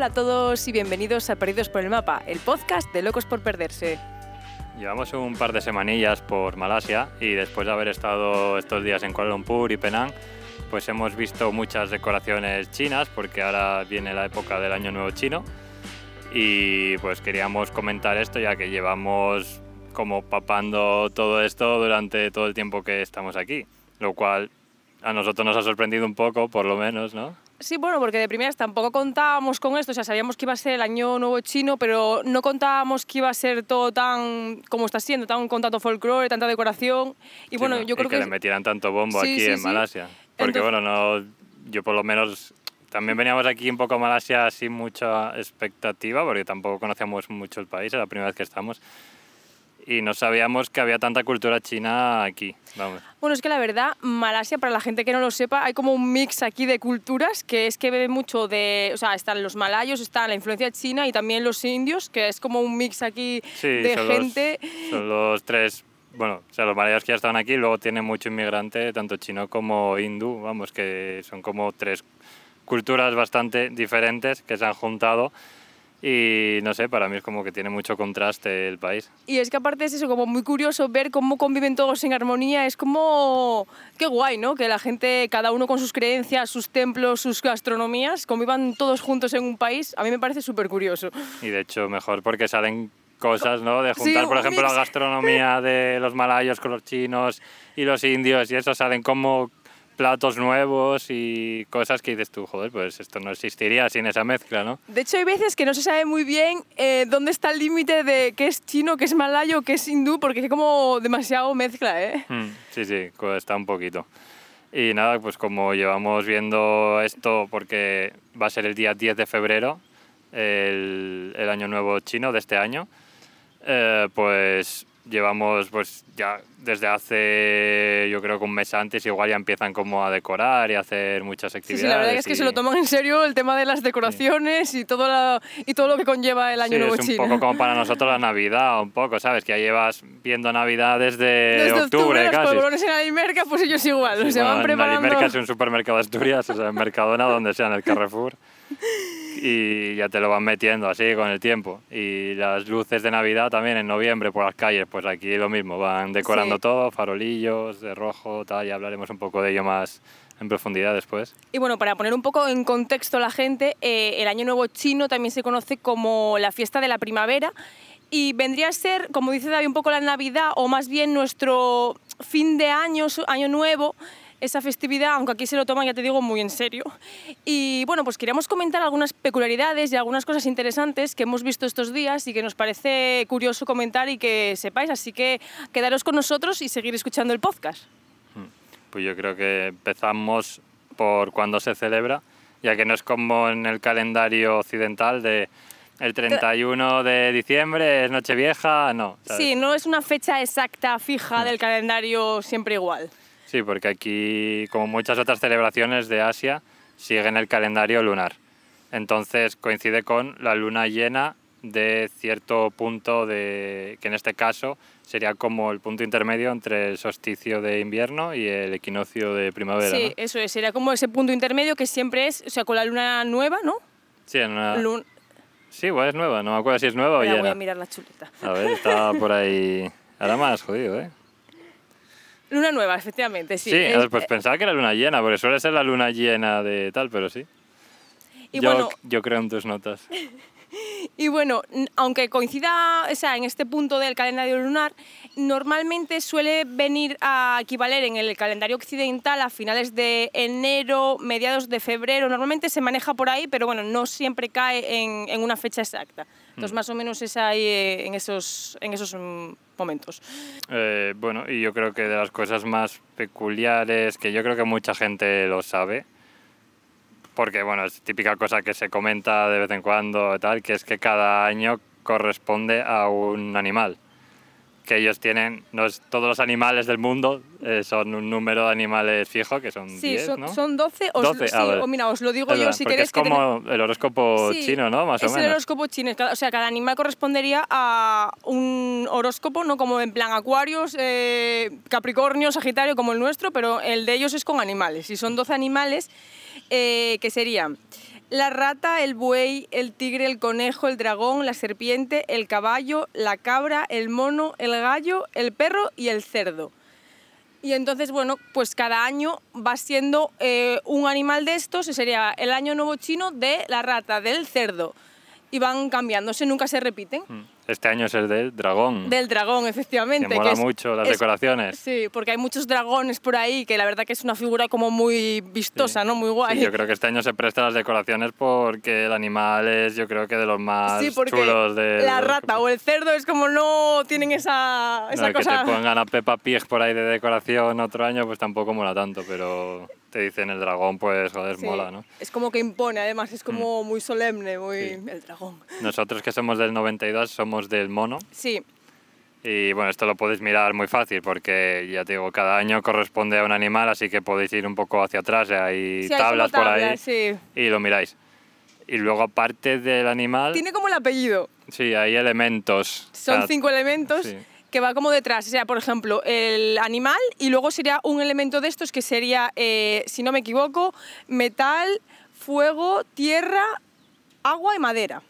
Hola a todos y bienvenidos a Perdidos por el Mapa, el podcast de Locos por Perderse. Llevamos un par de semanillas por Malasia y después de haber estado estos días en Kuala Lumpur y Penang, pues hemos visto muchas decoraciones chinas porque ahora viene la época del Año Nuevo Chino y pues queríamos comentar esto ya que llevamos como papando todo esto durante todo el tiempo que estamos aquí, lo cual a nosotros nos ha sorprendido un poco, por lo menos, ¿no? Sí, bueno, porque de primeras tampoco contábamos con esto, o sea, sabíamos que iba a ser el año nuevo chino, pero no contábamos que iba a ser todo tan como está siendo, tan con tanto folclore, tanta decoración. Y bueno, yo creo que, que... le metieran tanto bombo Sí, aquí sí, en. Malasia. Porque Entonces- bueno, no, yo por lo menos también veníamos aquí un poco a Malasia sin mucha expectativa, porque tampoco conocíamos mucho el país, era la primera vez que estamos. Y no sabíamos que había tanta cultura china aquí. Vamos. Bueno, es que la verdad, Malasia, para la gente que no lo sepa, hay como un mix aquí de culturas, que es que bebe mucho de... O sea, están los malayos, está la influencia china y también los indios, que es como un mix aquí Sí, de son los- gente... Son los tres, bueno, o sea, los malayos que ya estaban aquí, luego tiene mucho inmigrante, tanto chino como hindú, vamos, que son como tres culturas bastante diferentes que se han juntado y no sé, para mí es como que tiene mucho contraste el país. Y es que aparte es eso, como muy curioso ver cómo conviven todos en armonía, es como... Qué guay, ¿no? Que la gente, cada uno con sus creencias, sus templos, sus gastronomías, convivan todos juntos en un país, a mí me parece súper curioso. Y de hecho mejor porque salen cosas, ¿no? De Sí, juntar, por un ejemplo, mix. la gastronomía de los malayos con los chinos y los indios y eso salen como platos nuevos y cosas que dices tú, joder, pues esto no existiría sin esa mezcla, ¿no? De hecho, hay veces que no se sabe muy bien eh, dónde está el límite de qué es chino, qué es malayo, qué es hindú, porque hay como demasiado mezcla, ¿eh? Mm, Sí, sí, cuesta un poquito. Y nada, pues como llevamos viendo esto, porque va a ser el día 10 de febrero, el, el año nuevo chino de este año, eh, pues llevamos pues ya desde hace yo creo que un mes antes igual ya empiezan como a decorar y a hacer muchas Sí, actividades. sí, la verdad es que y- se lo toman en serio el tema de las decoraciones y, todo la- y todo lo que conlleva el año Sí, nuevo es un chino. poco como para nosotros la Navidad, un poco, ¿sabes? Que ya llevas viendo Navidad desde, Desde octubre, los casi. polvorones en Alimerca, pues ellos igual, Sí, se bueno, van en preparando... Alimerca es un supermercado de Asturias, o sea, en Mercadona, donde sea, en el Carrefour. Y ya te lo van metiendo así con el tiempo. Y las luces de Navidad también en noviembre por las calles, pues aquí lo mismo, van decorando Sí. todo, farolillos de rojo, tal, y hablaremos un poco de ello más en profundidad después. Y bueno, para poner un poco en contexto a la gente, eh, el Año Nuevo chino también se conoce como la fiesta de la primavera y vendría a ser, como dice David, un poco la Navidad o más bien nuestro fin de año, año nuevo, esa festividad, aunque aquí se lo toman, ya te digo, muy en serio. Y bueno, pues queríamos comentar algunas peculiaridades y algunas cosas interesantes que hemos visto estos días y que nos parece curioso comentar y que sepáis, así que quedaros con nosotros y seguir escuchando el podcast. Pues yo creo que empezamos por cuando se celebra, ya que no es como en el calendario occidental de el 31 de diciembre es Nochevieja, no. ¿sabes? Sí, no es una fecha exacta, fija del calendario siempre igual. Sí, porque aquí, como muchas otras celebraciones de Asia, siguen el calendario lunar. Entonces coincide con la luna llena de cierto punto de que en este caso sería como el punto intermedio entre el solsticio de invierno y el equinoccio de primavera. sí, ¿no? eso es, sería como ese punto intermedio que siempre es, o sea, con la luna nueva, ¿no? Sí, en una- Lun- sí, igual es nueva, no me acuerdo si es nueva o Ahora voy llena. a mirar la chuleta. A ver, está por ahí. Ahora más jodido, ¿eh? Luna nueva, efectivamente, sí. Sí, Es- pues pensaba que era luna llena, porque suele ser la luna llena de tal, pero sí. y, yo, bueno, yo creo en tus notas. y bueno, aunque coincida o sea, en este punto del calendario lunar, normalmente suele venir a equivaler en el calendario occidental a finales de enero, mediados de febrero. Normalmente se maneja por ahí, pero bueno, no siempre cae en, en una fecha exacta. Entonces, más o menos es ahí eh, en esos, en esos mm, momentos. Eh, bueno, y yo creo que de las cosas más peculiares, que yo creo que mucha gente lo sabe, porque bueno, es típica cosa que se comenta de vez en cuando, tal, que es que cada año corresponde a un animal. Que ellos tienen, no es- todos los animales del mundo eh, son un número de animales fijo, que son Sí, 10, son, ¿no? son 12. Os, 12, sí, ah, vale. o mira, os lo digo Es yo verdad, si queréis es que como el horóscopo Sí, chino, ¿no? Más o es el menos. horóscopo chino. O sea, cada animal correspondería a un horóscopo, no como en plan Acuarios, eh, Capricornio, Sagitario, como el nuestro, pero el de ellos es con animales. Y son 12 animales eh, que serían la rata, el buey, el tigre, el conejo, el dragón, la serpiente, el caballo, la cabra, el mono, el gallo, el perro y el cerdo. Y entonces, bueno, pues cada año va siendo eh, un animal de estos, sería el año nuevo chino de la rata, del cerdo. Y van cambiándose, nunca se repiten. Mm. Este año es el del dragón. Del dragón, efectivamente. Que mola es- mucho las es- decoraciones. Sí, porque hay muchos dragones por ahí, que la verdad que es una figura como muy vistosa, Sí. ¿no? Muy guay. Sí, yo creo que este año se presta las decoraciones porque el animal es, yo creo que de los más Sí, porque chulos de. la rata o el cerdo es como no tienen esa, No, esa que cosa. te pongan a Peppa Pig por ahí de decoración otro año, pues tampoco mola tanto, pero te dicen el dragón, pues joder, Sí, mola, ¿no? Mm. Es como que impone, además es como muy solemne, muy el dragón. Nosotros que somos del 92 somos del mono Sí, y bueno, esto lo podéis mirar muy fácil porque ya te digo, cada año corresponde a un animal, así que podéis ir un poco hacia atrás, hay sí hay como tablas por ahí tablas, sí. y lo miráis. Y luego aparte del animal, Tiene como el apellido. sí, hay elementos. Son cinco elementos sí. que va como detrás. O sea, por ejemplo, el animal y luego sería un elemento de estos que sería, eh, si no me equivoco, metal, fuego, tierra, agua y madera.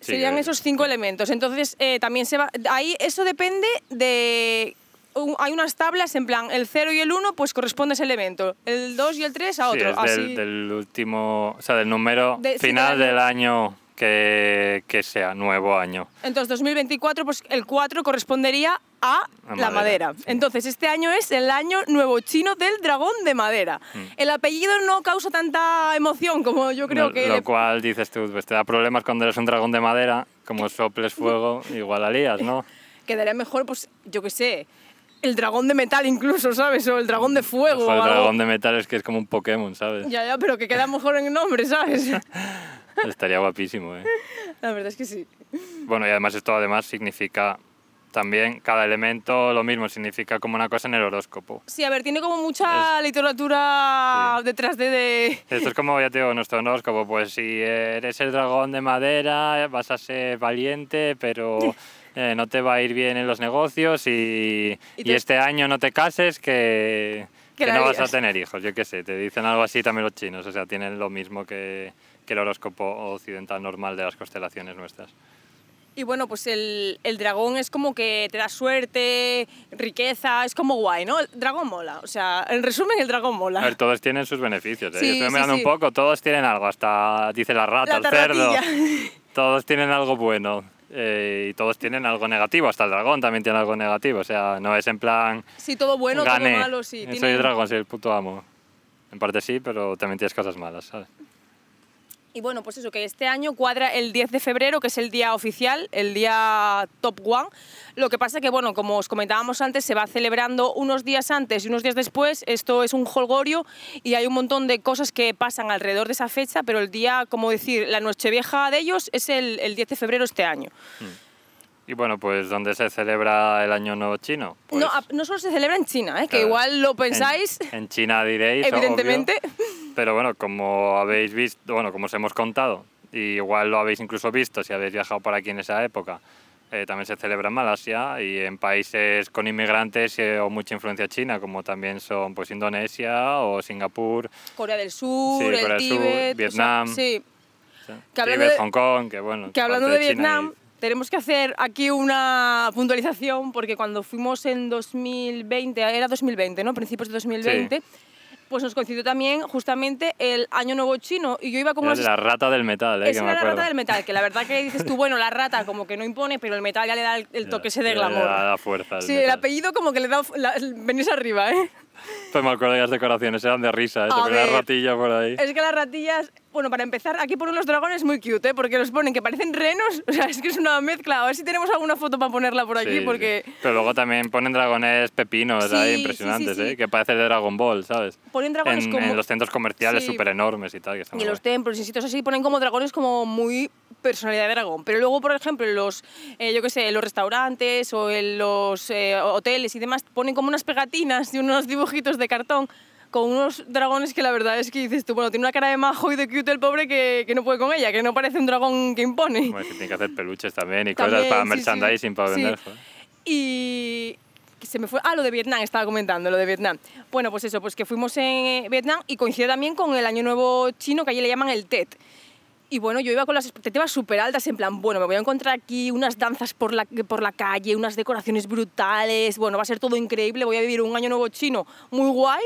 Sí, Serían esos cinco elementos. Entonces, eh, también se va. Ahí eso depende de. un- hay unas tablas en plan, el 0 y el 1 pues corresponde a ese elemento, el 2 y el 3 a Sí, otro. es así. del, del último, o sea, del número De- sí, final del del año. Que, que sea, nuevo año. Entonces, 2024, pues el 4 correspondería a, A la madera, madera. sí. Entonces, este año es el año nuevo chino del dragón de madera. Mm. El apellido no causa tanta emoción como yo creo No, que... lo le- cual dices tú, pues te da problemas cuando eres un dragón de madera, como soples fuego, igual la lías, ¿no? Quedaría mejor, pues, yo qué sé, el dragón de metal incluso, ¿sabes? O el dragón de fuego. Ojo, el o algo. dragón de metal es que es como un Pokémon, ¿sabes? Ya, ya, pero que queda mejor en el nombre, ¿sabes? Estaría guapísimo, ¿eh? La verdad es que sí. Bueno, y además esto además significa también, cada elemento lo mismo, significa como una cosa en el horóscopo. Sí, a ver, tiene como mucha literatura Sí. detrás de... de... Esto es como, ya te digo, nuestro horóscopo, pues si eres el dragón de madera vas a ser valiente, pero eh, no te va a ir bien en los negocios y, Y y te- este año no te cases que, Que no vas a tener hijos, yo qué sé, te dicen algo así también los chinos, o sea, tienen lo mismo que, que el horóscopo occidental normal de las constelaciones nuestras. Y bueno, pues el, el dragón es como que te da suerte, riqueza, es como guay, ¿no? El dragón mola. O sea, en resumen, el dragón mola. A ver, todos tienen sus beneficios, ¿eh? Sí, estoy sí, mirando sí. un poco, todos tienen algo, hasta dice la rata, La el cerdo, todos tienen algo bueno. eh, y todos tienen algo negativo, hasta el dragón también tiene algo negativo, o sea, no es en plan Sí, todo bueno, gané, todo malo, sí. soy tiene- el dragón, soy el puto amo. En parte sí, pero también tienes cosas malas, ¿sabes? Y bueno, pues eso, que este año cuadra el 10 de febrero, que es el día oficial, el día top one. Lo que pasa que, bueno, como os comentábamos antes, se va celebrando unos días antes y unos días después. Esto es un holgorio y hay un montón de cosas que pasan alrededor de esa fecha, pero el día, como decir, la nochevieja de ellos es el, el 10 de febrero este año. Y bueno, pues ¿dónde se celebra el Año Nuevo Chino? Pues, no, a- no solo se celebra en China, ¿eh? que claro, igual lo en- pensáis, En, China diréis, obvio, evidentemente. pero bueno, como habéis visto, bueno, como os hemos contado, y igual lo habéis incluso visto si habéis viajado por aquí en esa época, eh, también se celebra en Malasia y en países con inmigrantes eh, o mucha influencia china, como también son pues Indonesia o Singapur, Corea del Sur, Sí, el Corea del Sur, Tíbet. o sea, Vietnam. sí, ¿sí? Que Tíbet, de- Hong Kong, que bueno. Que hablando de China Vietnam, tenemos que hacer aquí una puntualización porque cuando fuimos en 2020, era 2020, ¿no? Principios de 2020, pues nos coincidió también justamente el Año Nuevo Chino y yo iba con era la rata del metal, eh, Esa que me la acuerdo. rata del metal, que la verdad que dices tú, bueno, la rata como que no impone, pero el metal ya le da el, el toque ese de ya le da glamour. la fuerza Sí, el metal. apellido como que le da... La, venís arriba, ¿eh? Pues me acuerdo que las decoraciones eran de risa, ¿eh? Te ponía ver. ratilla por ahí. Es que las ratillas, bueno, para empezar, aquí ponen los dragones muy cute, ¿eh? porque los ponen que parecen renos, o sea, es que es una mezcla. A ver si tenemos alguna foto para ponerla por aquí, Sí, porque sí. Pero luego también ponen dragones pepinos Sí, ahí impresionantes. ¿eh? Que parece de Dragon Ball, ¿sabes? ponen dragones En, como... en los centros comerciales súper enormes y tal. Que Y en los templos y sitios así ponen como dragones como muy personalidad de dragón. Pero luego, por ejemplo, en los, eh, yo qué sé, en los restaurantes o en los eh, hoteles y demás, ponen como unas pegatinas y unos dibujitos de cartón con unos dragones que la verdad es que dices tú, bueno, tiene una cara de majo y de cute el pobre que, que no puede con ella, que no parece un dragón que impone. Bueno, es que tienen que hacer peluches también y También, cosas para sí, sí. merchandising, para Sí. vender. joder. Y que se me fue. Ah, lo de Vietnam, estaba comentando, lo de Vietnam. Bueno, pues eso, pues que fuimos en eh, Vietnam y coincide también con el Año Nuevo chino, que allí le llaman el Tet. Y bueno, yo iba con las expectativas súper altas, en plan, bueno, me voy a encontrar aquí unas danzas por la, por la calle, unas decoraciones brutales, bueno, va a ser todo increíble, voy a vivir un año nuevo chino muy guay.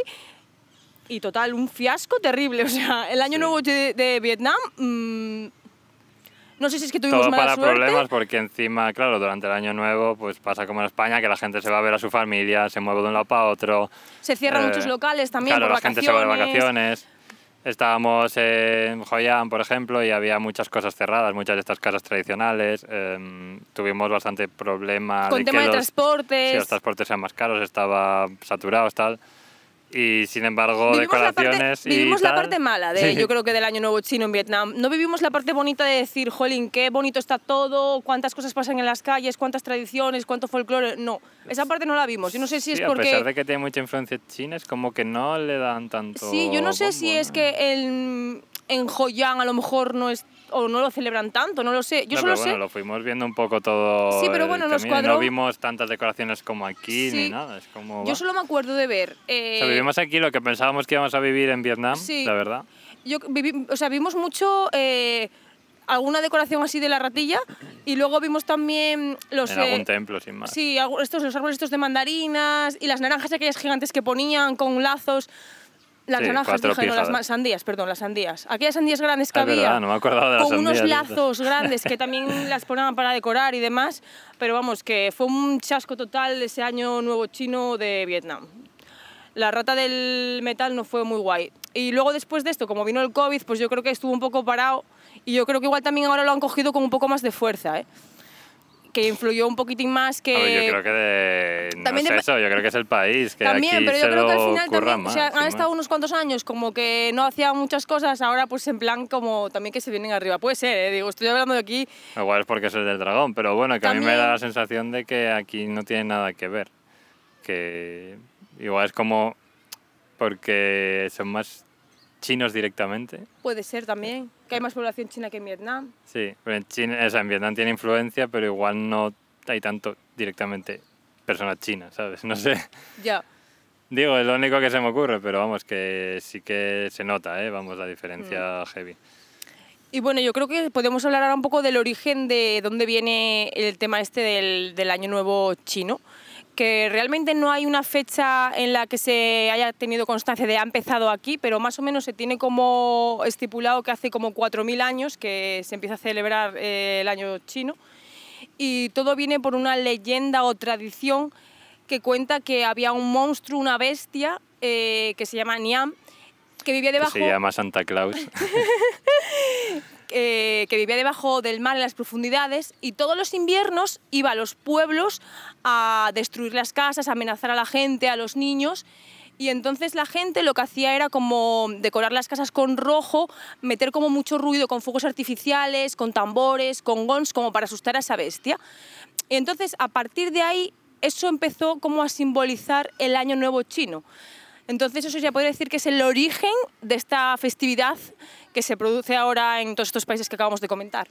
Y total, un fiasco terrible. O sea, el año Sí. nuevo de, de Vietnam, mm, no sé si es que tuvimos Todo mala para suerte. problemas porque encima, claro, durante el año nuevo pues pasa como en España que la gente se va a ver a su familia, se mueve de un lado para otro. Se cierran Eh, muchos locales también claro, por la gente se va de vacaciones. Estábamos en An, por ejemplo, y había muchas cosas cerradas, muchas de estas casas tradicionales. em, tuvimos bastante problema Con de tema que de los, transportes. sí, los transportes sean más caros, estaba saturados, tal. Y sin embargo, Vivimos, la parte, decoraciones y vivimos la parte mala, de, Sí. yo creo que del Año Nuevo Chino en Vietnam. No vivimos la parte bonita de decir, jolín, qué bonito está todo, cuántas cosas pasan en las calles, cuántas tradiciones, cuánto folclore. No, esa parte no la vimos. Yo no sé si Sí, es a pesar porque... de que tiene mucha influencia china, es como que no le dan tanto. Sí, yo no sé si es que en, en Hoi An a lo mejor no es o no lo celebran tanto, no lo sé. Yo No, solo pero bueno, sé... lo fuimos viendo un poco todo. Sí, pero bueno, nos cuadró. No vimos tantas decoraciones como aquí Sí. ni nada. Es como. Yo solo me acuerdo de ver... eh, O sea, vivimos aquí lo que pensábamos que íbamos a vivir en Vietnam, Sí. la verdad. yo o sea, vimos mucho eh, alguna decoración así de la ratilla y luego vimos también los... En eh, algún templo, sin más. Sí, estos, los árboles estos de mandarinas y las naranjas aquellas gigantes que ponían con lazos. Las Sí, naranjas, dije, no, las sandías, perdón, las sandías. Aquellas sandías grandes que Ah, es había. verdad, no me acordaba de las con unos sandías, lazos grandes que también las ponían para decorar y demás. Pero vamos, que fue un chasco total ese año nuevo chino de Vietnam. La rata del metal no fue muy guay. Y luego después de esto, como vino el COVID, pues yo creo que estuvo un poco parado. Y yo creo que igual también ahora lo han cogido con un poco más de fuerza, ¿eh? Que influyó un poquitín más que... Ver, yo creo que de, no también es de- eso, yo creo que es el país, que También, aquí pero yo creo que al final también, o sea, más, han estado más. unos cuantos años como que no hacían muchas cosas, ahora pues en plan como también que se vienen arriba. Puede ser, ¿eh? digo, estoy hablando de aquí. Igual es porque es el del dragón, pero bueno, que a mí me También- da la sensación de que aquí no tiene nada que ver. Que igual es como porque son más chinos directamente. Puede ser también, que hay más población china que en Vietnam. Sí, pero en, China, o sea, en Vietnam tiene influencia, pero igual no hay tanto directamente personas chinas, ¿sabes? No sé. Ya. Digo, es lo único que se me ocurre, pero vamos, que sí que se nota, ¿eh? Vamos, la diferencia Mm. heavy. Y bueno, yo creo que podemos hablar ahora un poco del origen de dónde viene el tema este del, del Año Nuevo chino, que realmente no hay una fecha en la que se haya tenido constancia de ha empezado aquí, pero más o menos se tiene como estipulado que hace como 4.000 años que se empieza a celebrar eh, el Año Chino. Y todo viene por una leyenda o tradición que cuenta que había un monstruo, una bestia, eh, que se llama Niam, que vivía Que debajo se llama Santa Claus. eh, que vivía debajo del mar en las profundidades y todos los inviernos iba a los pueblos a destruir las casas, a amenazar a la gente, a los niños. Y entonces la gente lo que hacía era como decorar las casas con rojo, meter como mucho ruido con fuegos artificiales, con tambores, con gons, como para asustar a esa bestia. Y entonces a partir de ahí eso empezó como a simbolizar el Año Nuevo chino. Entonces eso ya podría decir que es el origen de esta festividad que se produce ahora en todos estos países que acabamos de comentar.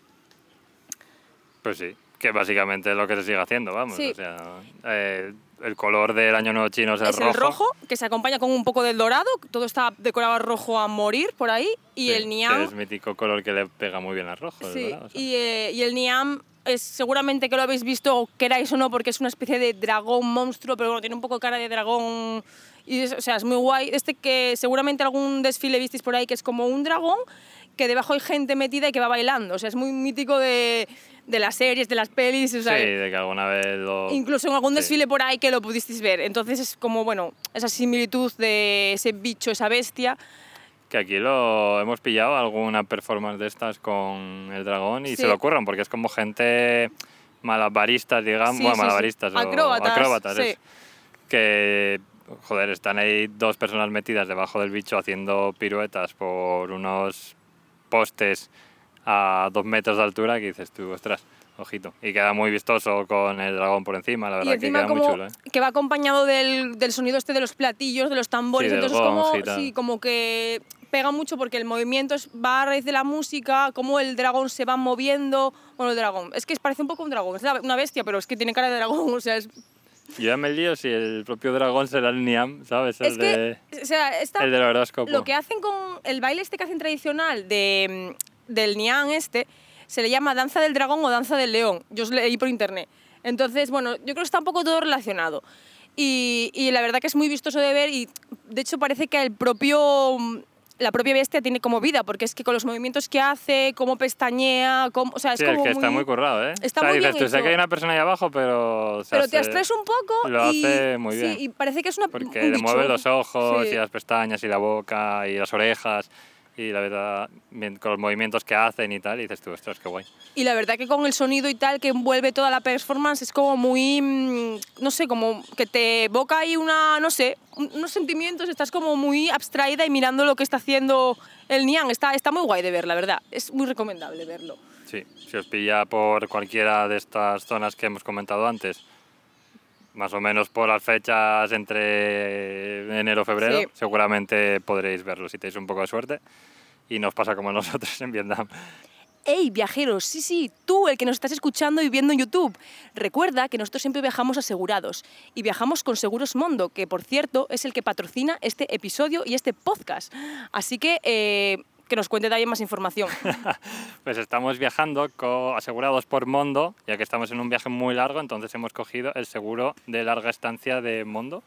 Pues sí, que básicamente es lo que se sigue haciendo, vamos. Sí. O sea, eh, el color del año nuevo chino es el es rojo. el rojo, que se acompaña con un poco del dorado, todo está decorado rojo a morir por ahí, y Sí, el niam... es mítico color que le pega muy bien al rojo. el Sí, dorado, o sea. y, eh, y el Niam es seguramente que lo habéis visto, queráis o no, porque es una especie de dragón monstruo, pero bueno, tiene un poco cara de dragón. Y es, o sea, es muy guay. Este que seguramente algún desfile visteis por ahí, que es como un dragón, que debajo hay gente metida y que va bailando. O sea, es muy mítico de, de las series, de las pelis. O sea, Sí, de que alguna vez lo... Incluso en algún Sí. desfile por ahí que lo pudisteis ver. Entonces es como, bueno, esa similitud de ese bicho, esa bestia. Que aquí lo hemos pillado alguna performance de estas con el dragón y Sí. se lo ocurran, porque es como gente malabaristas, digamos, Sí, bueno, malabaristas o Acróbatas, acróbatas, es, que, joder, están ahí dos personas metidas debajo del bicho haciendo piruetas por unos postes a dos metros de altura que dices tú, ostras, ojito. Y queda muy vistoso con el dragón por encima, la Y verdad que queda como muy chulo, ¿eh? que va acompañado del, del sonido este de los platillos, de los tambores, Sí, entonces como, sí, como que pega mucho porque el movimiento es, va a raíz de la música, cómo el dragón se va moviendo, bueno, el dragón, es que parece un poco un dragón, es una bestia, pero es que tiene cara de dragón, o sea, es Yo ya me lío si el propio dragón será el Niam, ¿sabes? El, Es que, de, o sea, esta, el del horóscopo. lo que hacen con el baile este que hacen tradicional de, mm, del Nian este, se le llama danza del dragón o danza del león. Yo os leí por internet. Entonces, bueno, yo creo que está un poco todo relacionado. Y, y la verdad que es muy vistoso de ver y de hecho parece que el propio mm, la propia bestia tiene como vida, porque es que con los movimientos que hace, cómo pestañea, cómo, o sea, es Sí, como es que está muy currado, ¿eh? Está o sea, muy dices bien tú, sé hecho. que hay una persona ahí abajo, pero... Pero te abstraes un poco lo y, hace muy bien. Sí, y parece que es una Porque un le mueve los ojos Sí. y las pestañas y la boca y las orejas y la verdad, con los movimientos que hacen y tal, y dices tú, ostras, qué guay. Y la verdad que con el sonido y tal que envuelve toda la performance es como muy, mm, no sé, como que te evoca ahí una, no sé, un- unos sentimientos, estás como muy abstraída y mirando lo que está haciendo el Nian. Está, está muy guay de ver, la verdad. Es muy recomendable verlo. Sí, si os pilla por cualquiera de estas zonas que hemos comentado antes, más o menos por las fechas entre enero y febrero, Sí. seguramente podréis verlo si tenéis un poco de suerte. Y nos pasa como nosotros en Vietnam. ¡Ey, viajeros! Sí, sí, tú, el que nos estás escuchando y viendo en YouTube. Recuerda que nosotros siempre viajamos asegurados. Y viajamos con Seguros Mondo, que por cierto es el que patrocina este episodio y este podcast. Así que eh, que nos cuente también más información. Pues estamos viajando asegurados por Mondo, ya que estamos en un viaje muy largo, entonces hemos cogido el seguro de larga estancia de Mondo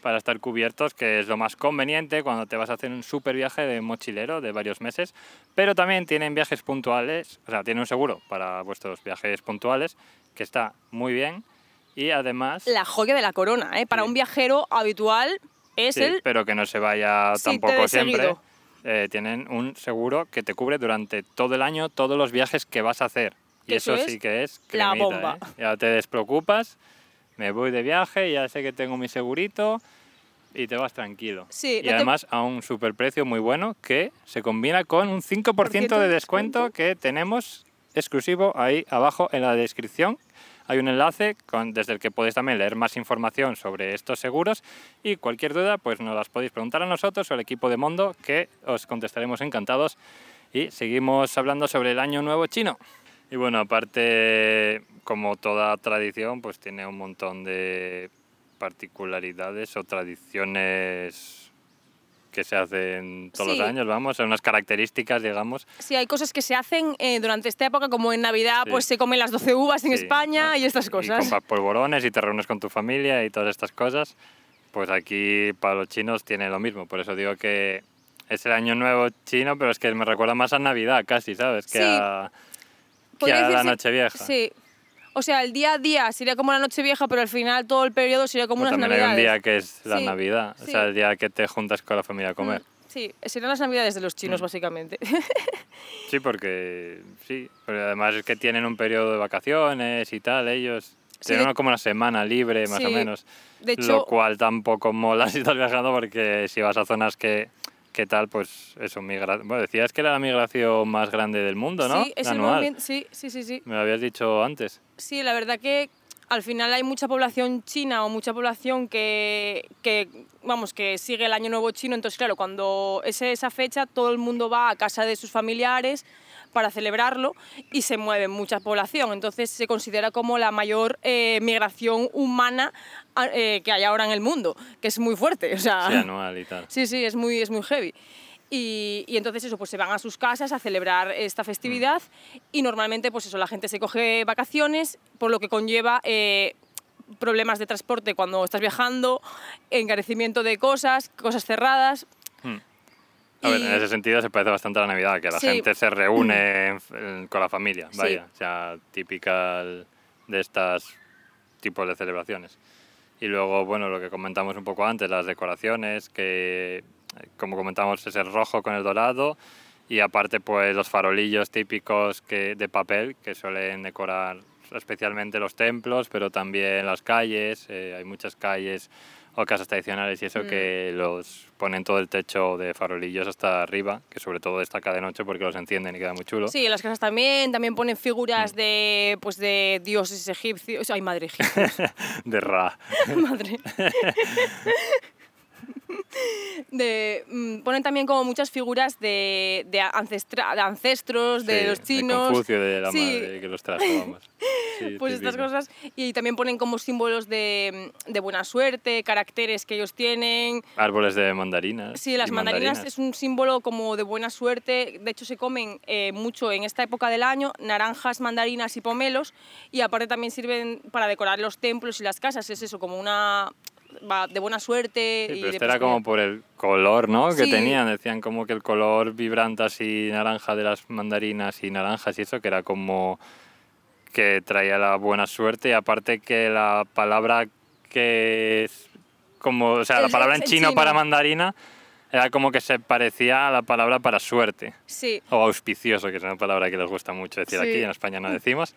para estar cubiertos, que es lo más conveniente cuando te vas a hacer un super viaje de mochilero de varios meses, pero también tienen viajes puntuales, o sea, tienen un seguro para vuestros viajes puntuales, que está muy bien, y además... La joya de la corona, ¿eh? Para Sí. un viajero habitual es Sí, el... pero que no se vaya Sí, tampoco siempre. seguido. Eh, tienen un seguro que te cubre durante todo el año todos los viajes que vas a hacer. Y eso, eso es sí que es la cremita, bomba. ¿eh? Ya te despreocupas, me voy de viaje, ya sé que tengo mi segurito y te vas tranquilo. Sí, y no te- además a un superprecio muy bueno que se combina con un 5% Por ciento de de descuento descuento. que tenemos exclusivo ahí abajo en la descripción. Hay un enlace con- desde el que podéis también leer más información sobre estos seguros y cualquier duda pues nos las podéis preguntar a nosotros o al equipo de Mondo que os contestaremos encantados y seguimos hablando sobre el Año Nuevo Chino. Y bueno, aparte, como toda tradición, pues tiene un montón de particularidades o tradiciones que se hacen todos Sí. los años, vamos, son unas características, digamos. Sí, hay cosas que se hacen eh, durante esta época, como en Navidad, Sí. pues se comen las 12 uvas en Sí, España ah, y estas Y cosas. compras polvorones y te reúnes con tu familia y todas estas cosas. Pues aquí para los chinos tiene lo mismo. Por eso digo que es el año nuevo chino, pero es que me recuerda más a Navidad casi, ¿sabes? Que a, que a la Nochevieja. Sí. O sea, el día a día sería como la noche vieja, pero al final todo el periodo sería como Pues unas también hay un navidades. día que es la Sí, Navidad, o sea, el día que te juntas con la familia a comer. Mm, Sí, serían las navidades de los Mm. chinos, básicamente. Sí, porque sí, pero además es que tienen un periodo de vacaciones y tal, ellos Sí, tienen de- como una semana libre más o menos, de hecho- lo cual tampoco mola si estás viajando porque si vas a zonas que, que tal, pues eso, migra... bueno, decías que era la migración más grande del mundo, ¿no? Sí, es el movimiento. Sí, sí, sí, sí. Me lo habías dicho antes. Sí, la verdad que al final hay mucha población china o mucha población que, que, vamos, que sigue el Año Nuevo chino. Entonces, claro, cuando es esa fecha, todo el mundo va a casa de sus familiares para celebrarlo y se mueve mucha población. Entonces, se considera como la mayor eh, migración humana a- eh, que hay ahora en el mundo, que es muy fuerte. O sea, Sí, anual y tal. Sí, sí, es muy, es muy heavy. Y, y entonces eso, pues se van a sus casas a celebrar esta festividad y normalmente pues eso, la gente se coge vacaciones, por lo que conlleva eh, problemas de transporte cuando estás viajando, encarecimiento de cosas, cosas cerradas. A ver, Y- en ese sentido se parece bastante a la Navidad, que la Sí. gente se reúne en- con la familia, Sí. vaya, o sea, típica de estas tipos de celebraciones. Y luego, bueno, lo que comentamos un poco antes, las decoraciones, que como comentamos es el rojo con el dorado, y aparte pues los farolillos típicos que, de papel que suelen decorar especialmente los templos, pero también las calles, eh, hay muchas calles o casas tradicionales y eso Mm. que los ponen todo el techo de farolillos hasta arriba, que sobre todo destaca de noche porque los encienden y queda muy chulo. Sí, en las casas también, también ponen figuras de, pues de dioses egipcios. Ay, madre egipcia. De Ra. Madre. De, mm, ponen también como muchas figuras de, de, ancestra- de ancestros, de los De chinos. Confucio, de la Sí. madre que los trajo, vamos. Sí, pues estas cosas. Y también ponen como símbolos de, de buena suerte, caracteres que ellos tienen. Árboles de mandarinas. Sí, las mandarinas, es un símbolo como de buena suerte. De hecho, se comen eh, mucho en esta época del año, naranjas, mandarinas y pomelos. Y aparte también sirven para decorar los templos y las casas. Es eso, como una va, de buena suerte. Sí, y pero de esto era prosperidad. como por el color, ¿no? Que Sí. tenían. Decían como que el color vibrante así naranja de las mandarinas y naranjas y eso, que era como que traía la buena suerte. Y aparte que la palabra que es como, o sea, la El- palabra en en chino, chino. para mandarina era como que se parecía a la palabra para suerte. Sí, O auspicioso, que es una palabra que les gusta mucho decir Sí. aquí, en España no decimos,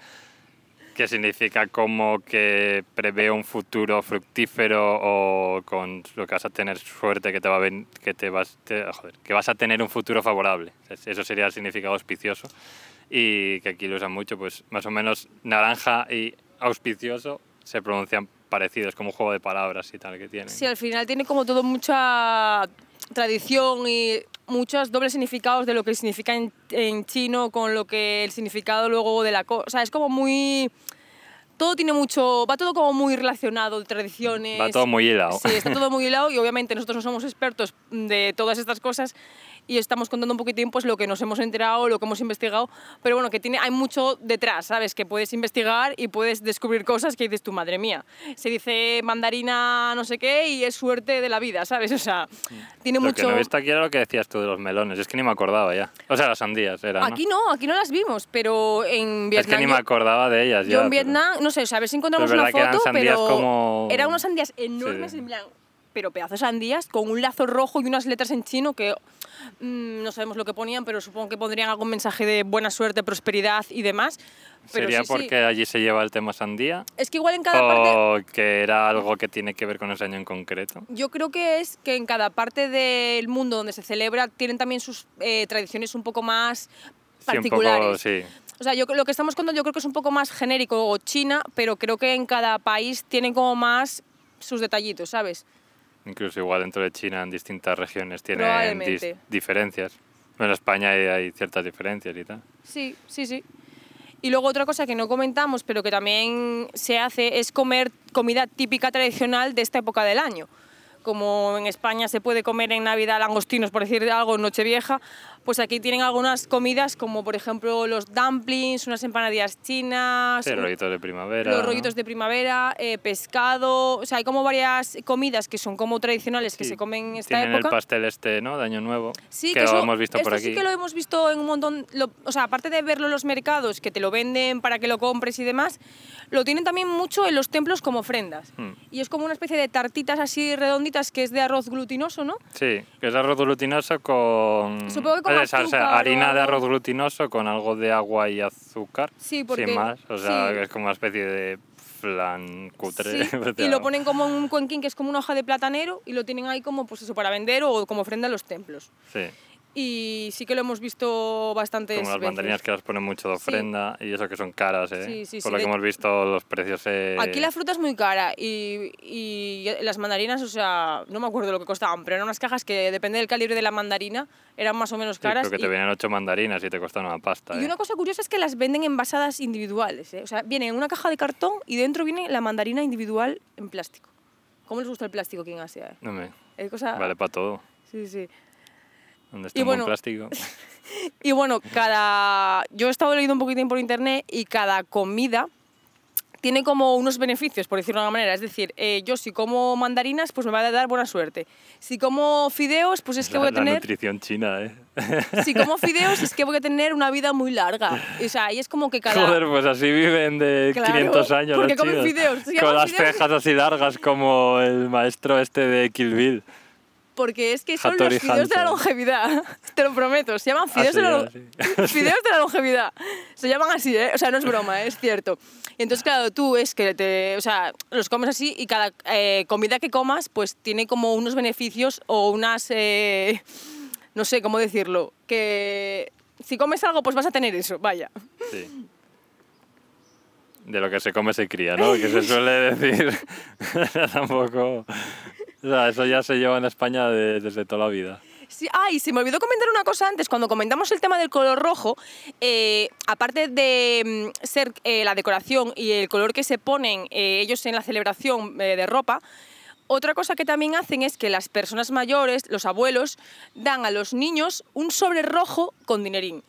que significa como que prevé un futuro fructífero o con lo que vas a tener suerte, que te va a que te vas, te- joder, que vas a tener un futuro favorable. Es- Eso sería el significado auspicioso y que aquí lo usan mucho, pues más o menos naranja y auspicioso se pronuncian parecidos, como un juego de palabras y tal que tienen. sí, al final tiene como todo mucha tradición y muchos dobles significados de lo que significa en, en chino con lo que el significado luego de la cosa. O sea, es como muy... Todo tiene mucho... Va todo como muy relacionado, tradiciones... Va todo muy hilado. Sí, está todo muy hilado y obviamente nosotros no somos expertos de todas estas cosas y estamos contando un poquitín pues lo que nos hemos enterado, lo que hemos investigado, pero bueno, que tiene, hay mucho detrás, ¿sabes? Que puedes investigar y puedes descubrir cosas que dices tú, madre mía, se dice mandarina no sé qué y es suerte de la vida, ¿sabes? O sea, tiene Lo mucho... que no he visto aquí era lo que decías tú de los melones, es que ni me acordaba ya. O sea, las sandías eran, ¿no? Aquí no, aquí no las vimos, pero en Vietnam... Es que ni me yo- acordaba de ellas Yo ya, en pero- Vietnam, no sé, o sea, a ver si encontramos Pero una foto, pero como- eran unas sandías enormes, Sí. en pero pedazos de sandías con un lazo rojo y unas letras en chino que mm, no sabemos lo que ponían, pero supongo que pondrían algún mensaje de buena suerte, prosperidad y demás. Pero ¿Sería sí, sí. porque allí se lleva el tema sandía? Es que igual en cada parte... ¿O que era algo que tiene que ver con ese año en concreto? Yo creo que es que en cada parte del mundo donde se celebra tienen también sus eh, tradiciones un poco más Sí, un poco, particulares. sí. O sea, yo, lo que estamos contando yo creo que es un poco más genérico o China, pero creo que en cada país tienen como más sus detallitos, ¿sabes? Incluso igual dentro de China en distintas regiones tienen dis- diferencias. En España hay, hay ciertas diferencias y tal. Sí, sí, sí. Y luego otra cosa que no comentamos, pero que también se hace, es comer comida típica tradicional de esta época del año. Como en España se puede comer en Navidad langostinos, por decir algo, en Nochevieja, pues aquí tienen algunas comidas como por ejemplo los dumplings, unas empanadillas chinas, Sí, rollitos de primavera. los ¿no? rollitos de primavera, eh, pescado, o sea, hay como varias comidas que son como tradicionales que Sí, se comen en esta Tienen época. el pastel este, ¿no? De Año Nuevo. Sí, que, que lo eso- hemos visto por aquí. sí que lo hemos visto en un montón, lo- o sea, aparte de verlo en los mercados, que te lo venden para que lo compres y demás, lo tienen también mucho en los templos como ofrendas. Mm. Y es como una especie de tartitas así redonditas que es de arroz glutinoso, ¿no? Sí, que es arroz glutinoso con... Supongo que con es, o sea, azúcar o harina de arroz glutinoso con algo de agua y azúcar. Sí, porque- Sin más, o sea, sí. que es como una especie de flan cutre. Sí, y lo ponen como en un cuenquín que es como una hoja de platanero y lo tienen ahí como pues eso para vender o como ofrenda a los templos. Sí, Y sí que lo hemos visto bastantes como las veces. mandarinas que las ponen mucho de Sí. ofrenda y eso que son caras, ¿eh? Sí, sí, Por sí, lo que hemos visto, los precios... eh, Aquí la fruta es muy cara y, y las mandarinas, o sea, no me acuerdo lo que costaban, pero eran unas cajas que depende del calibre de la mandarina, eran más o menos sí, caras. creo que te y, vienen ocho mandarinas y te cuestan una pasta, y ¿eh? una cosa curiosa es que las venden envasadas individuales, ¿eh? o sea, viene en una caja de cartón y dentro viene la mandarina individual en plástico. ¿Cómo les gusta el plástico aquí en Asia? eh? No me... Cosa... Vale para todo. Sí, sí. Donde Y esté un bueno, buen plástico. Y bueno, cada... Yo he estado leyendo un poquitín por internet y cada comida tiene como unos beneficios, por decirlo de alguna manera. Es decir, eh, yo si como mandarinas, pues me va a dar buena suerte. Si como fideos, pues es que la, voy a la tener... nutrición china, ¿eh? Si como fideos, es que voy a tener una vida muy larga. O sea, y es como que cada... Joder, pues así viven de Claro, 500 años porque los comen fideos, Con las cejas así largas como el maestro este de Kill Bill. Porque es que son Hattori los fideos de la longevidad. Te lo prometo. Se llaman fideos, Ah, sí, de, la, ahora lo- fideos de la longevidad. Se llaman así, ¿eh? O sea, no es broma, es cierto. Y entonces, claro, tú es que te, o sea, los comes así y cada eh, comida que comas, pues tiene como unos beneficios o unas, eh, no sé cómo decirlo, que si comes algo, pues vas a tener eso, vaya. Sí. De lo que se come se cría, ¿no? Que se suele decir. Tampoco. Eso ya se lleva en España de- desde toda la vida. Sí, ah, y se me olvidó comentar una cosa antes. Cuando comentamos el tema del color rojo, eh, aparte de mm, ser eh, la decoración y el color que se ponen eh, ellos en la celebración de ropa, otra cosa que también hacen es que las personas mayores, los abuelos, dan a los niños un sobre rojo con dinerín.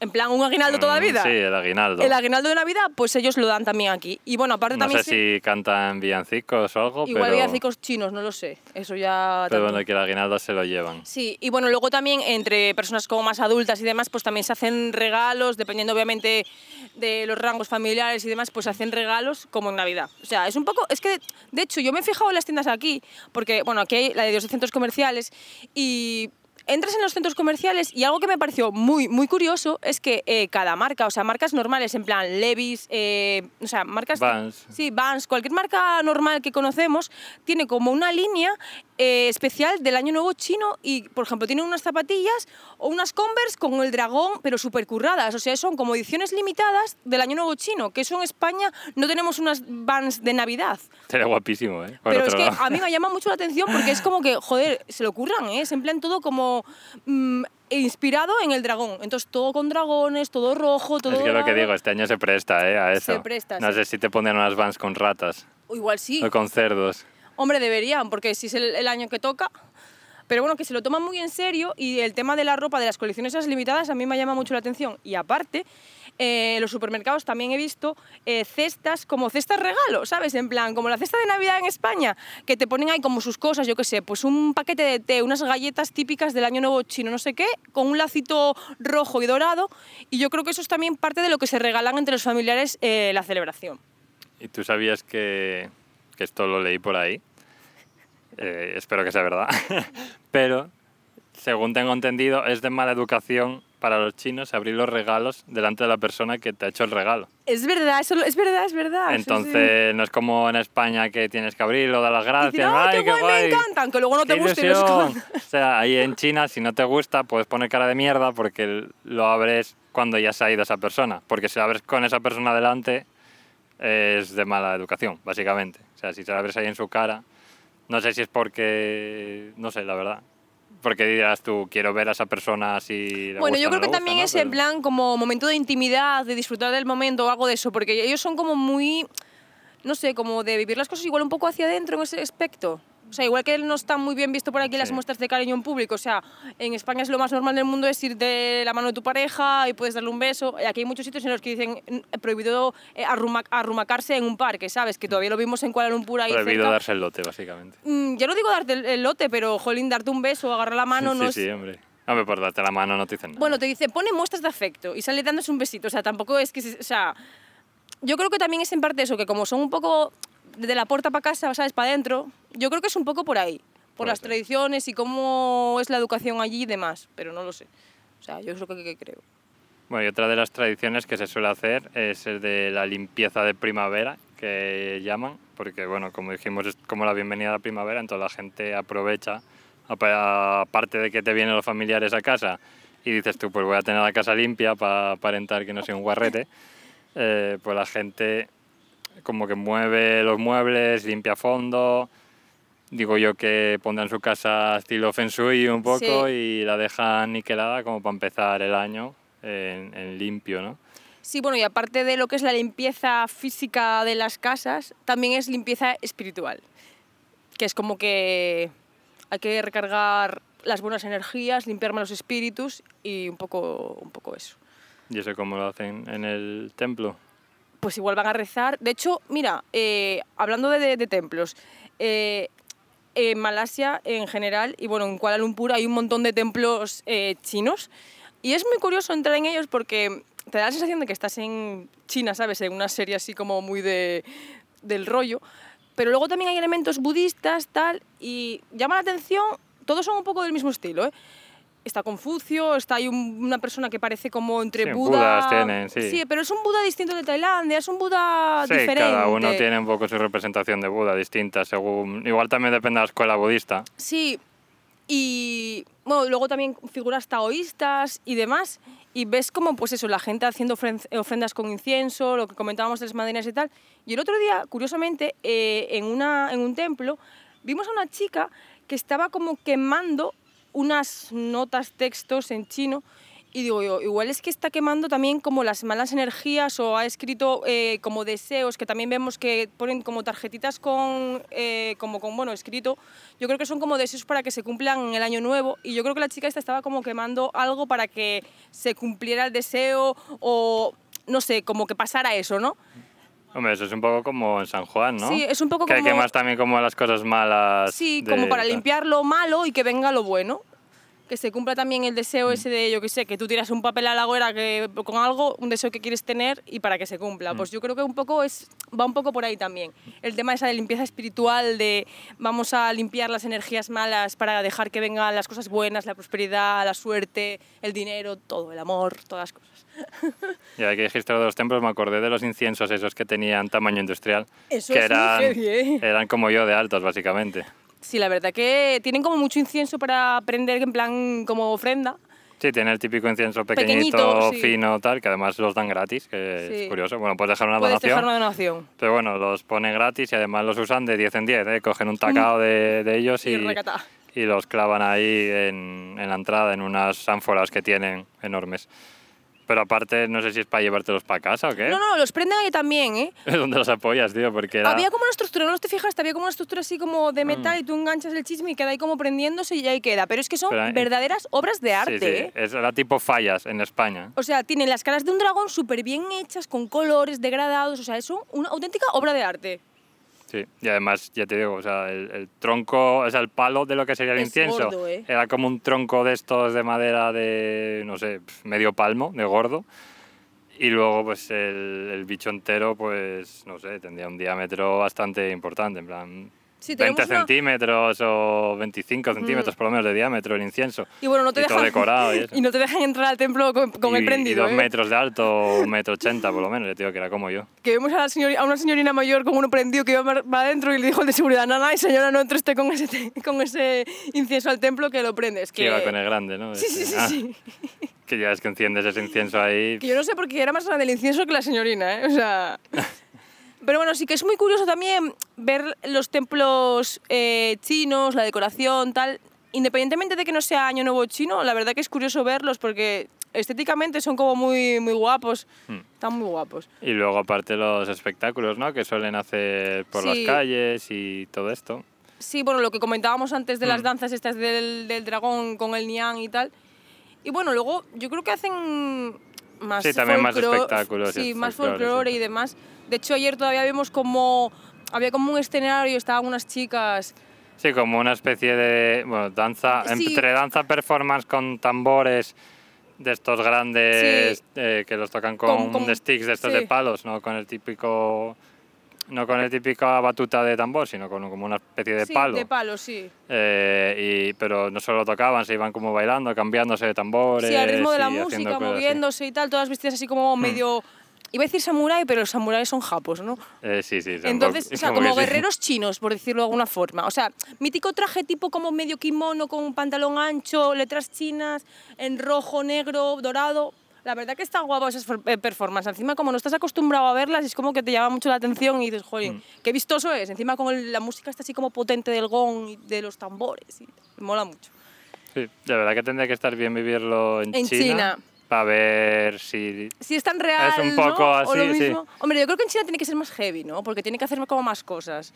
En plan, un aguinaldo toda la Mm, vida. Sí, el aguinaldo. El aguinaldo de Navidad, pues ellos lo dan también aquí. Y bueno, aparte no también sé se- si cantan villancicos o algo, igual pero, villancicos chinos, no lo sé. Eso ya pero también. bueno, que el aguinaldo se lo llevan. Sí, y bueno, luego también entre personas como más adultas y demás, pues también se hacen regalos, dependiendo obviamente de los rangos familiares y demás, pues se hacen regalos como en Navidad. O sea, es un poco, es que de hecho yo me he fijado en las tiendas aquí, porque bueno, aquí hay la de los centros comerciales y entras en los centros comerciales y algo que me pareció muy, muy curioso es que eh, cada marca, o sea, marcas normales, en plan Levi's, eh, o sea, marcas... Vans. Sí, Vans, cualquier marca normal que conocemos tiene como una línea eh, especial del Año Nuevo chino y, por ejemplo, tiene unas zapatillas o unas Converse con el dragón, pero súper curradas. O sea, son como ediciones limitadas del Año Nuevo chino, que eso en España no tenemos unas Vans de Navidad. Sería guapísimo, ¿eh? Por Pero es que a mí me llama mucho la atención porque es como que, joder, se lo curran, ¿eh? Es en plan todo como mm, inspirado en el dragón. Entonces todo con dragones, todo rojo, todo Es que lo que digo, este año se presta ¿eh? a eso. Se presta, no sí. sé si te ponen unas vans con ratas O igual sí. o con cerdos. Hombre, deberían, porque si es el, el año que toca. Pero bueno, que se lo toman muy en serio y el tema de la ropa, de las colecciones esas limitadas, a mí me llama mucho la atención. Y aparte, eh, los supermercados también he visto eh, cestas como cestas regalo, ¿sabes? En plan, como la cesta de Navidad en España, que te ponen ahí como sus cosas, yo qué sé, pues un paquete de té, unas galletas típicas del Año Nuevo chino, no sé qué, con un lacito rojo y dorado. Y yo creo que eso es también parte de lo que se regalan entre los familiares eh, la celebración. ¿Y tú sabías que, que esto lo leí por ahí? Eh, espero que sea verdad. Pero, según tengo entendido, es de mala educación para los chinos abrir los regalos delante de la persona que te ha hecho el regalo. Es verdad, eso es verdad, es verdad. sí, sí. Entonces, no es como en España que tienes que abrirlo, dar las gracias. dicen, ¡ay, qué guay, me encantan! Que luego no te ¡Qué guste. O sea, ahí en China, si no te gusta, puedes poner cara de mierda porque lo abres cuando ya se ha ido esa persona. Porque si lo abres con esa persona delante, es de mala educación, básicamente. O sea, si se lo abres ahí en su cara, no sé si es porque, no sé, la verdad. Porque dirás tú, quiero ver a esa persona si le Bueno, gusta yo creo no que también es en plan como momento de intimidad, de disfrutar del momento o algo de eso, porque ellos son como muy, no sé, como de vivir las cosas igual un poco hacia adentro en ese aspecto. O sea, igual que no está muy bien visto por aquí las Sí. muestras de cariño en público. O sea, en España es lo más normal del mundo es ir de la mano de tu pareja y puedes darle un beso. Y aquí hay muchos sitios en los que dicen prohibido eh, arruma- arrumacarse en un parque, ¿sabes? Que todavía lo vimos en Kuala Lumpur ahí Prohibido cerca. darse el lote, básicamente. Mm, yo no digo darte el, lote, pero, jolín, darte un beso agarrar la mano sí, no es... sí, hombre. Hombre, por darte la mano no te dicen nada. Bueno, te dice, pone muestras de afecto y sale dándose un besito. O sea, tampoco es que... se- o sea, yo creo que también es en parte eso, que como son un poco de la puerta para casa, ¿sabes? Para adentro, yo creo que es un poco por ahí. Por Puede las ser. tradiciones y cómo es la educación allí y demás. Pero no lo sé. O sea, yo es lo que, que creo. Bueno, y otra de las tradiciones que se suele hacer es el de la limpieza de primavera, que llaman, porque, bueno, como dijimos, es como la bienvenida a la primavera, entonces la gente aprovecha, apa- aparte de que te vienen los familiares a casa y dices tú, pues voy a tener la casa limpia para aparentar que no soy un guarrete, eh, pues la gente como que mueve los muebles, limpia fondo, digo yo que pondrán su casa estilo Feng Shui un poco Sí. y la dejan niquelada como para empezar el año en, en limpio, ¿no? Sí, bueno, y aparte de lo que es la limpieza física de las casas, también es limpieza espiritual. Que es como que hay que recargar las buenas energías, limpiarme los espíritus y un poco, un poco eso. Y eso como lo hacen en el templo. Pues igual van a rezar. De hecho, mira, eh, hablando de, de- de templos, eh, en Malasia en general y bueno, en Kuala Lumpur hay un montón de templos eh, chinos y es muy curioso entrar en ellos porque te da la sensación de que estás en China, ¿sabes? En una serie así como muy de, del rollo. Pero luego también hay elementos budistas, tal, y llama la atención, todos son un poco del mismo estilo, ¿eh? Está Confucio, está ahí un- una persona que parece como entre Sí, Buda... Budas tienen, sí. pero es un Buda distinto de Tailandia, es un Buda Sí, diferente. cada uno tiene un poco su representación de Buda distinta, según... Igual también depende de la escuela budista. Sí, y bueno, luego también figuras taoístas y demás. Y ves como, pues eso, la gente haciendo ofren- ofrendas con incienso, lo que comentábamos de las maderas y tal. Y el otro día, curiosamente, eh, en, una, en un templo, vimos a una chica que estaba como quemando unas notas, textos en chino y digo yo, igual es que está quemando también como las malas energías o ha escrito eh, como deseos, que también vemos que ponen como tarjetitas con, eh, como con, bueno, escrito. Yo creo que son como deseos para que se cumplan en el año nuevo y yo creo que la chica esta estaba como quemando algo para que se cumpliera el deseo o, no sé, como que pasara eso, ¿no? Hombre, eso es un poco como en San Juan, ¿no? Sí, es un poco que como... Que quemas también como las cosas malas. Sí, como para limpiar lo malo y que venga lo bueno que se cumpla también el deseo ese de, yo que sé, que tú tiras un papel a la hoguera que, con algo, un deseo que quieres tener y para que se cumpla. Mm. Pues yo creo que un poco es, va un poco por ahí también. El tema esa de limpieza espiritual, de vamos a limpiar las energías malas para dejar que vengan las cosas buenas, la prosperidad, la suerte, el dinero, todo, el amor, todas las cosas. Y ahora que dijiste lo de los templos, me acordé de los inciensos esos que tenían tamaño industrial. Eso que es eran, ¿eh? eran como yo de altos, básicamente. Sí, la verdad que tienen como mucho incienso para prender en plan como ofrenda. Sí, tiene el típico incienso pequeñito, fino, tal, que además los dan gratis, que es curioso. Bueno, puedes dejar una puedes donación. dejar una donación. Pero bueno, los ponen gratis y además los usan de 10 en 10, ¿eh? Cogen un tacao de, de, ellos y, y, los clavan ahí en, en la entrada, en unas ánforas que tienen enormes. Pero aparte, no sé si es para llevártelos para casa o qué. No, no, los prenden ahí también, ¿eh? Es donde los apoyas, tío, porque Había como una estructura, no te fijaste, había como una estructura así como de metal mm. y tú enganchas el chisme y queda ahí como prendiéndose y ahí queda. Pero es que son verdaderas obras de arte, sí, sí. ¿eh? Es la tipo fallas en España. O sea, tienen las caras de un dragón súper bien hechas, con colores degradados, o sea, es una auténtica obra de arte. Sí, y además, ya te digo, o sea, el, tronco, o sea, el palo de lo que sería el incienso, gordo, ¿eh? era como un tronco de estos de madera de, no sé, medio palmo, de gordo y luego, pues el, el, bicho entero, pues no sé, tendría un diámetro bastante importante, en plan 20 centímetros o 25 centímetros por lo menos de diámetro el incienso. Y bueno, no te dejan, decorado. Y, no te dejan entrar al templo con, el prendido. Y dos ¿eh? metros de alto, un metro ochenta por lo menos, le digo que era como yo. Que vemos a, la señor, a una señorina mayor con uno prendido que iba para adentro y le dijo el de seguridad, no, no, señora, no entre usted con ese, con ese incienso al templo que lo prendes. Que, que iba con el grande, ¿no? Sí, sí, sí. Ah. sí. Que ya es que enciendes ese incienso ahí. Que yo no sé por qué era más grande el incienso que la señorina, ¿eh? O sea... Pero bueno, sí que es muy curioso también ver los templos eh, chinos, la decoración, tal. Independientemente de que no sea Año Nuevo chino, la verdad que es curioso verlos porque estéticamente son como muy, muy guapos. Hmm. Están muy guapos. Y luego aparte los espectáculos, ¿no? Que suelen hacer por las calles y todo esto. Sí, bueno, lo que comentábamos antes de las hmm. danzas estas del, del dragón con el niang y tal. Y bueno, luego yo creo que hacen más Sí, también más espectáculos. Sí, más folclore y demás. De hecho, ayer todavía vimos como había como un escenario, estaban unas chicas. Sí, como una especie de bueno, danza, entre danza performance con tambores de estos grandes eh, que los tocan con, sticks de estos de palos, no con el típico no con el típico batuta de tambor, sino con como una especie de palo. de palo, sí. Eh, y, pero no solo tocaban, se iban como bailando, cambiándose de tambores. Sí, al ritmo de la música, moviéndose y tal, todas vestidas así como hmm. Iba a decir samurái, pero los samuráis son japos, ¿no? Eh, sí, sí. Entonces, o sea, como guerreros chinos, por decirlo de alguna forma. O sea, mítico traje tipo como medio kimono con un pantalón ancho, letras chinas, en rojo, negro, dorado. La verdad que está guapo esas eh, performances. Encima, como no estás acostumbrado a verlas, es como que te llama mucho la atención y dices, joder, mm. qué vistoso es. Encima, con la música está así como potente del gong y de los tambores. Y mola mucho. Sí, la verdad que tendría que estar bien vivirlo en, en China. Para ver si. Si es tan real. Es un poco ¿no? así. Sí. Hombre, yo creo que en China tiene que ser más heavy, ¿no? Porque tiene que hacer como más cosas.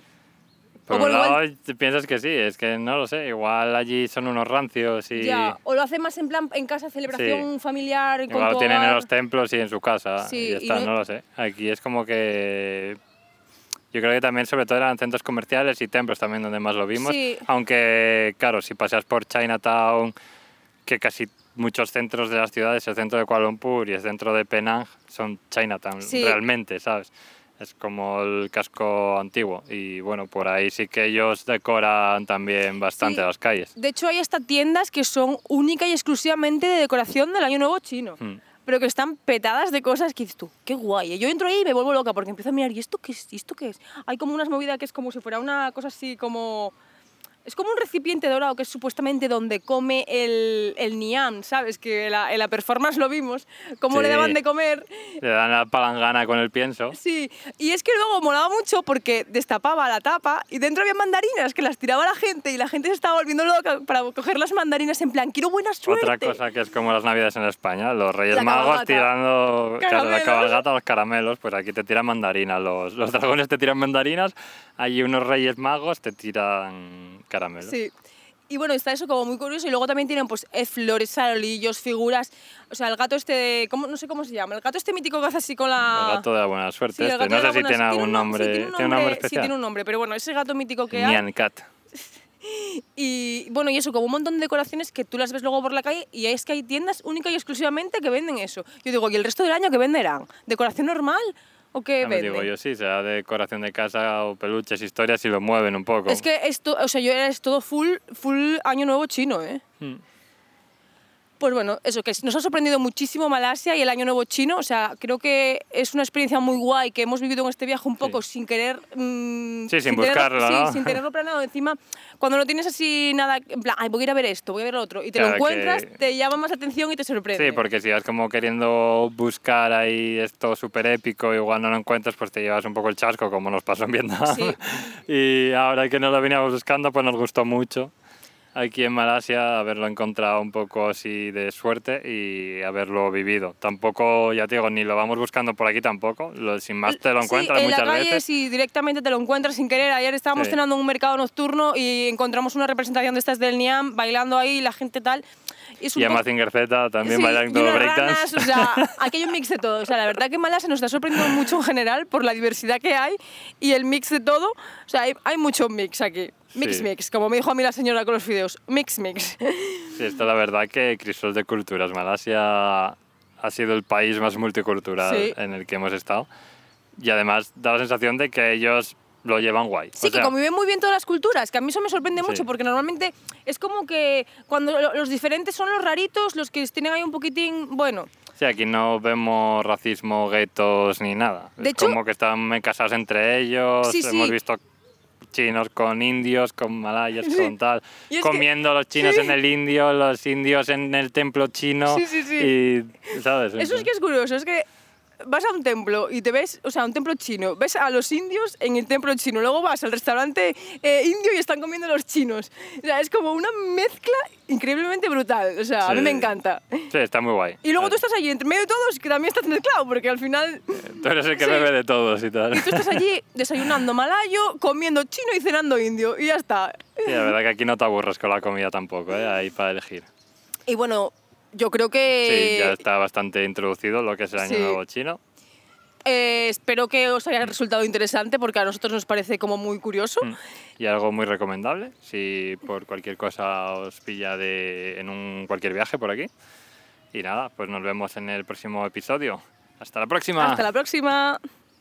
Por un lado, piensas que sí, es que no lo sé, igual allí son unos rancios y... Ya, o lo hace más en plan en casa, celebración familiar. Igual lo tienen en los templos y en su casa sí, y está, no... lo sé. Aquí es como que... Yo creo que también sobre todo eran centros comerciales y templos también donde más lo vimos. Sí. Aunque, claro, si paseas por Chinatown, que casi muchos centros de las ciudades, el centro de Kuala Lumpur y el centro de Penang son Chinatown, realmente, ¿sabes? es como el casco antiguo y bueno, por ahí sí que ellos decoran también bastante las calles. De hecho hay hasta tiendas que son única y exclusivamente de decoración del Año Nuevo chino. Hmm. Pero que están petadas de cosas que dices tú, qué guay. Yo entro ahí y me vuelvo loca porque empiezo a mirar, ¿y esto qué es? ¿Y esto qué es? Hay como unas movidas que es como si fuera una cosa así como Es como un recipiente dorado que es supuestamente donde come el, el Niam, ¿sabes? Que la- en la performance lo vimos, cómo le Sí. daban de comer. Le dan la palangana con el pienso. Sí, y es que luego molaba mucho porque destapaba la tapa y dentro había mandarinas que las tiraba la gente y la gente se estaba volviendo loca para coger las mandarinas en plan, quiero buena suerte. Otra cosa que es como las navidades en España, los Reyes La Magos cabalgata. tirando claro, la Caramelos. cabalgata, los caramelos, pues aquí te tiran mandarinas, los, los dragones te tiran mandarinas, allí unos Reyes Magos te tiran caramelos. Sí. Y bueno, está eso como muy curioso. Y luego también tienen pues eh, flores, farolillos, figuras. O sea, el gato este de... ¿cómo? No sé cómo se llama. El gato este mítico que hace así con la... El gato de la buena suerte. Sí, este. No sé si tiene sí, algún un nombre, sí, tiene un nombre Sí, especial. tiene un nombre. Pero bueno, ese gato mítico que hay. Nyan Cat. Y bueno, y eso, como un montón de decoraciones que tú las ves luego por la calle y es que hay tiendas única y exclusivamente que venden eso. Yo digo, ¿y el resto del año qué venderán? ¿Decoración normal o qué Ya me venden? digo yo, sí, será decoración de casa o peluches, historias y lo mueven un poco. Es que esto, o sea, yo era es todo full, full año nuevo chino, ¿eh? Mm. Pues bueno, eso, que nos ha sorprendido muchísimo Malasia y el Año Nuevo chino. O sea, creo que es una experiencia muy guay que hemos vivido en este viaje un poco sin querer. mm, Sí, sin tenerlo- buscarlo, sí, ¿no? sin tenerlo planeado. Encima, cuando no tienes así nada, en plan, ay, voy a ir a ver esto, voy a ver lo otro, y te lo Claro, encuentras, que- te llama más atención y te sorprende. Sí, porque si vas como queriendo buscar ahí esto súper épico y igual no lo encuentras, pues te llevas un poco el chasco, como nos pasó en Vietnam. Sí. y ahora que no lo veníamos buscando, pues nos gustó mucho aquí en Malasia haberlo encontrado un poco así de suerte y haberlo vivido. Tampoco, ya te digo, ni lo vamos buscando por aquí tampoco, lo, sin más te lo encuentras sí, en muchas la calle veces. sí, directamente te lo encuentras sin querer. Ayer estábamos Sí. cenando en un mercado nocturno y encontramos una representación de estas del Niam bailando ahí, la gente tal. Y Y a Mazinger Z también Sí, bailando breakdance. o sea, aquí hay un mix de todo. O sea, la verdad que Malasia nos está sorprendiendo mucho en general por la diversidad que hay y el mix de todo. O sea, hay, hay mucho mix aquí. Mix, Sí. mix, como me dijo a mí la señora con los fideos. Mix, mix. Sí, esto la verdad que crisol de culturas. Malasia ha sido el país más multicultural Sí. en el que hemos estado. Y además da la sensación de que ellos lo llevan guay. Sí, O sea, que conviven muy bien todas las culturas, que a mí eso me sorprende Sí. mucho, porque normalmente es como que cuando lo- los diferentes son los raritos, los que tienen ahí un poquitín, bueno, sí, aquí no vemos racismo, guetos ni nada. De es hecho- como que están casados entre ellos. Sí, sí. Hemos visto chinos con indios, con malayas, Sí. con tal. Que- Comiendo los chinos en el indio, los indios en el templo chino. Sí, sí, sí. Y, ¿sabes? Eso es que es curioso, es que vas a un templo y te ves, o sea, un templo chino, ves a los indios en el templo chino, luego vas al restaurante eh, indio y están comiendo los chinos. O sea, es como una mezcla increíblemente brutal, o sea, a mí Sí. me encanta. Sí, está muy guay. Y luego tú estás allí entre medio de todos, que también estás mezclado, porque al final Tú eres el que Sí. bebe de todos y tal. tú estás allí desayunando malayo, comiendo chino y cenando indio, y ya está. Sí, la verdad que aquí no te aburres con la comida tampoco, ¿eh? Ahí para elegir. Y bueno, yo creo que... Sí, ya está bastante introducido lo que es el Año sí. Nuevo Chino. eh, espero que os haya resultado interesante, porque a nosotros nos parece como muy curioso. Mm. Y algo muy recomendable, si por cualquier cosa os pilla de, en un, cualquier viaje por aquí. Y nada, pues nos vemos en el próximo episodio. Hasta la próxima. Hasta la próxima.